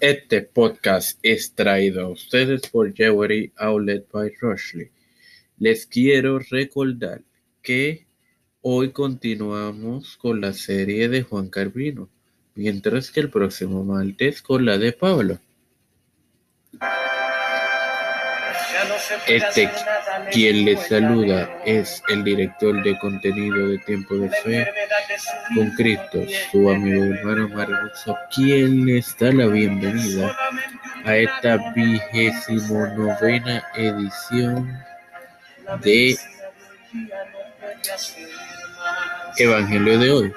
Este podcast es traído a ustedes por Jewelry Outlet by Rushley. Les quiero recordar que hoy continuamos con la serie de Juan Carvino, mientras que el próximo martes con la de Pablo. Este quien les saluda es el director de contenido de Tiempo de Fe con Cristo, su amigo hermano Margoso, quien les da la bienvenida a esta vigésimo novena edición de Evangelio de hoy.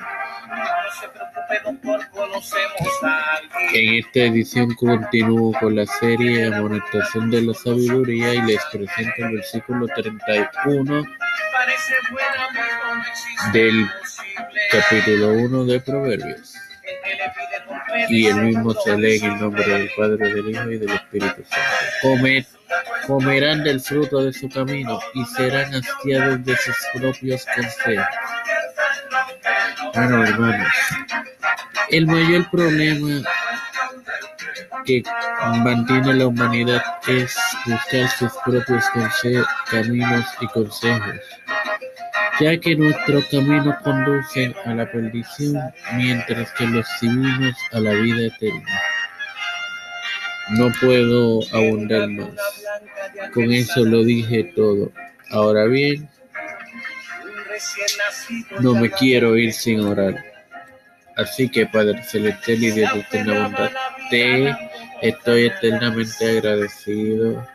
En esta edición continúo con la serie Amonestación de la Sabiduría y les presento el versículo 31 del capítulo 1 de Proverbios. Y el mismo se lee en el nombre del Padre, del Hijo y del Espíritu Santo. comerán del fruto de su camino y serán hastiados de sus propios consejos. Hermanos, el mayor problema que mantiene la humanidad es buscar sus propios caminos y consejos, ya que nuestros caminos conducen a la perdición, mientras que los divinos a la vida eterna. No puedo abundar más. Con eso lo dije todo. Ahora bien, no me quiero ir sin orar. Así que Padre Celestial y Dios de eterna bondad, te estoy eternamente agradecido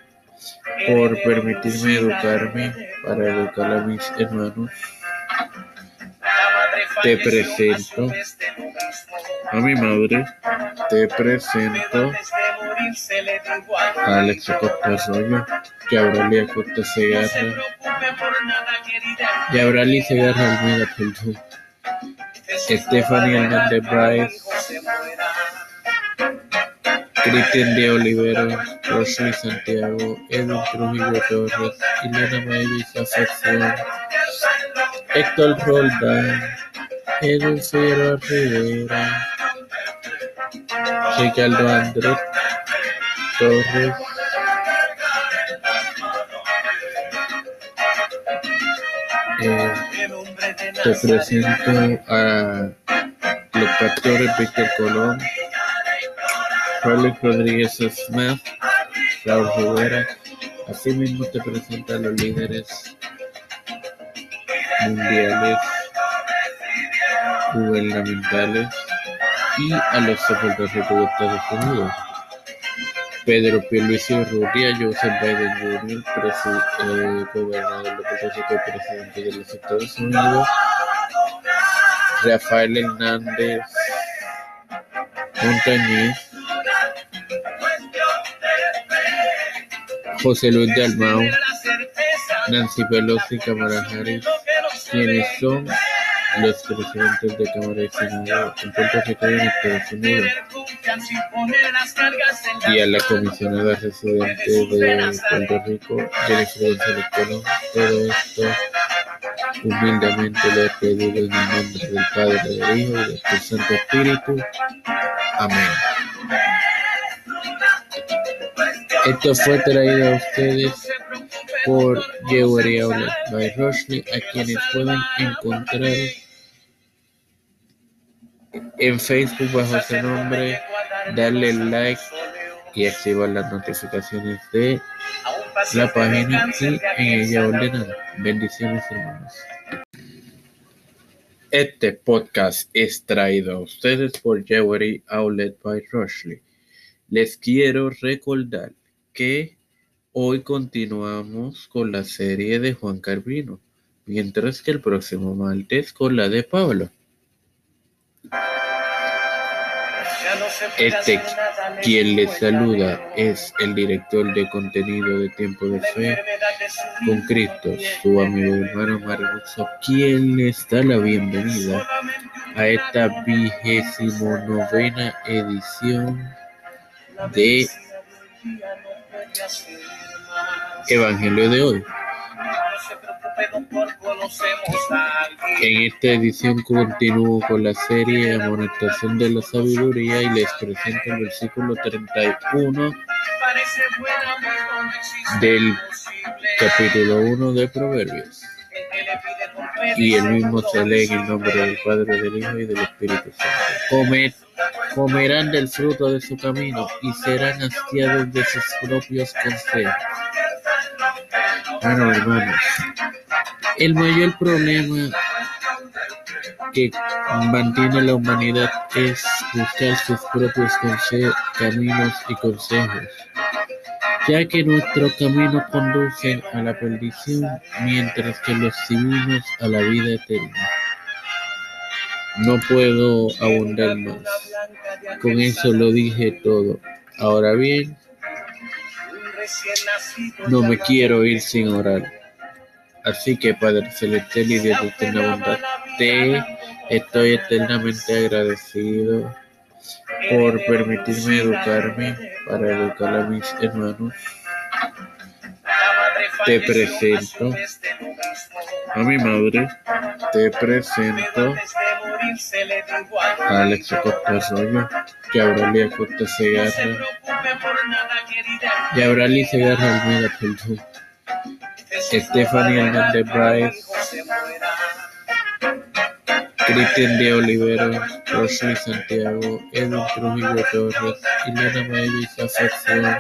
por permitirme educarme para educar a mis hermanos. Te presento a mi madre, te presento a Alex Costa Arroyo, que Auralia Costa Segarra, y Auralia Segarra Almeida perdón. Stephanie Hernández Bryce, Cristian de Olivero, Rosy Santiago, Edwin Trujillo Torres, Elena Mavis Afección, Héctor Roldán, Edwin Figueroa Rivera, Ricardo Andrés Torres, te presento a los pastores Víctor Colón, Félix Rodríguez Smith, Raúl Rivera. Asimismo te presento a los líderes mundiales, gubernamentales y a los soportadores de Estados Unidos. Pedro Pierluisi Urrutia, Joseph Biden Jr., eh, gobernador de y presidente de los Estados Unidos, Rafael Hernández Montañez, José Luis Dalmau, Nancy Pelosi, Kamala Harris, quienes son los presidentes de Cámara y Senado en Puerto Rico y en Estados Unidos, y a la comisionada residente de Puerto Rico, Jennifer González Colón. Todo esto humildemente lo he pedido en el nombre del Padre, del Hijo y del Santo Espíritu. Amén. Esto fue traído a ustedes por Jewelry Outlet by Rushley, a quienes pueden encontrar en Facebook bajo ese nombre, darle like y activar las notificaciones de la página y en ella ordenan. Bendiciones hermanos. Este podcast es traído a ustedes por Jewelry Outlet by Rushley. Les quiero recordar que hoy continuamos con la serie de Juan Carvino, mientras que el próximo martes con la de Pablo. Este quien les saluda es el director de contenido de Tiempo de Fe con Cristo, su amigo hermano Margoso, quien les da la bienvenida a esta vigésimo novena edición de Evangelio de hoy. En esta edición continúo con la serie Amonestación de la Sabiduría y les presento el versículo 31 del capítulo 1 de Proverbios. Y el mismo se lee en el nombre del Padre, del Hijo y del Espíritu Santo. comerán del fruto de su camino y serán hastiados de sus propios consejos. Bueno, hermanos, el mayor problema que mantiene la humanidad es buscar sus propios caminos y consejos, ya que nuestros caminos conducen a la perdición, mientras que los divinos a la vida eterna. No puedo abundar más. Con eso lo dije todo. Ahora bien, no me quiero ir sin orar. Así que Padre Celestial y Dios de bondad, te estoy eternamente agradecido por permitirme educarme para educar a mis hermanos. Te presento a mi madre, te presento a Alex Costa Arroyo, que Abralia Costa Segarra, y Abralia Segarra Almeida, perdón. Stephanie Hernández Bryce, Cristian de Olivero, Rosely Santiago, Edwin Trujillo Torres, Elena Mavis Acepción,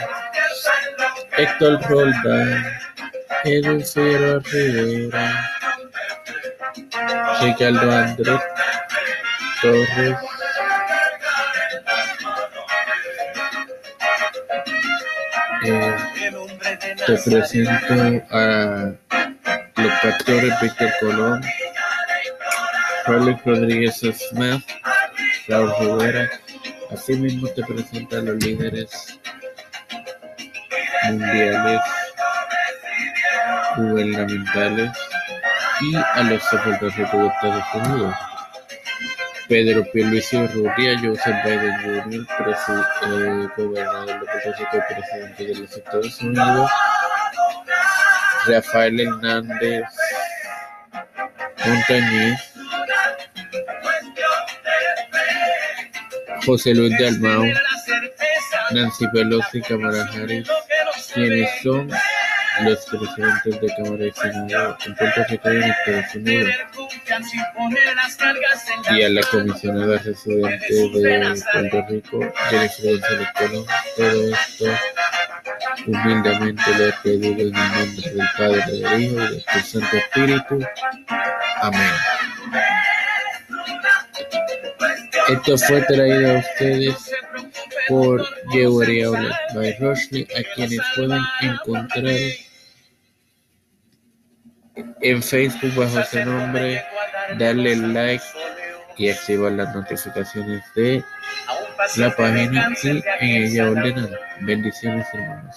Héctor Roldán, Edwin Figueroa Rivera, Ricardo Andrés Torres, eh, te presento a los pastores Víctor Colón, Félix Rodríguez Smith, Raúl Rivera. Asimismo te presento a los líderes mundiales, gubernamentales y a los secretarios de Estados Unidos. Pedro Pierluisi Urrutia, Joseph Biden Jr., eh, gobernador de Puerto Rico y presidente de los Estados Unidos, Rafael Hernández Montañez, José Luis de Almao, Nancy Pelosi Kamala Harris, quienes son los presidentes de Cámara y Senado en Puerto Rico y en Estados Unidos, y a la comisionada residente de Puerto Rico, Jennifer González Colón. Todo esto humildemente lo he pedido en el nombre del Padre, del Hijo y del Santo Espíritu. Amén. Esto fue traído a ustedes por Jewelry Outlet by Roshni, a quienes pueden encontrar en Facebook bajo ese nombre, darle like y activar las notificaciones de la página y en ella ordenan. Bendiciones hermanos.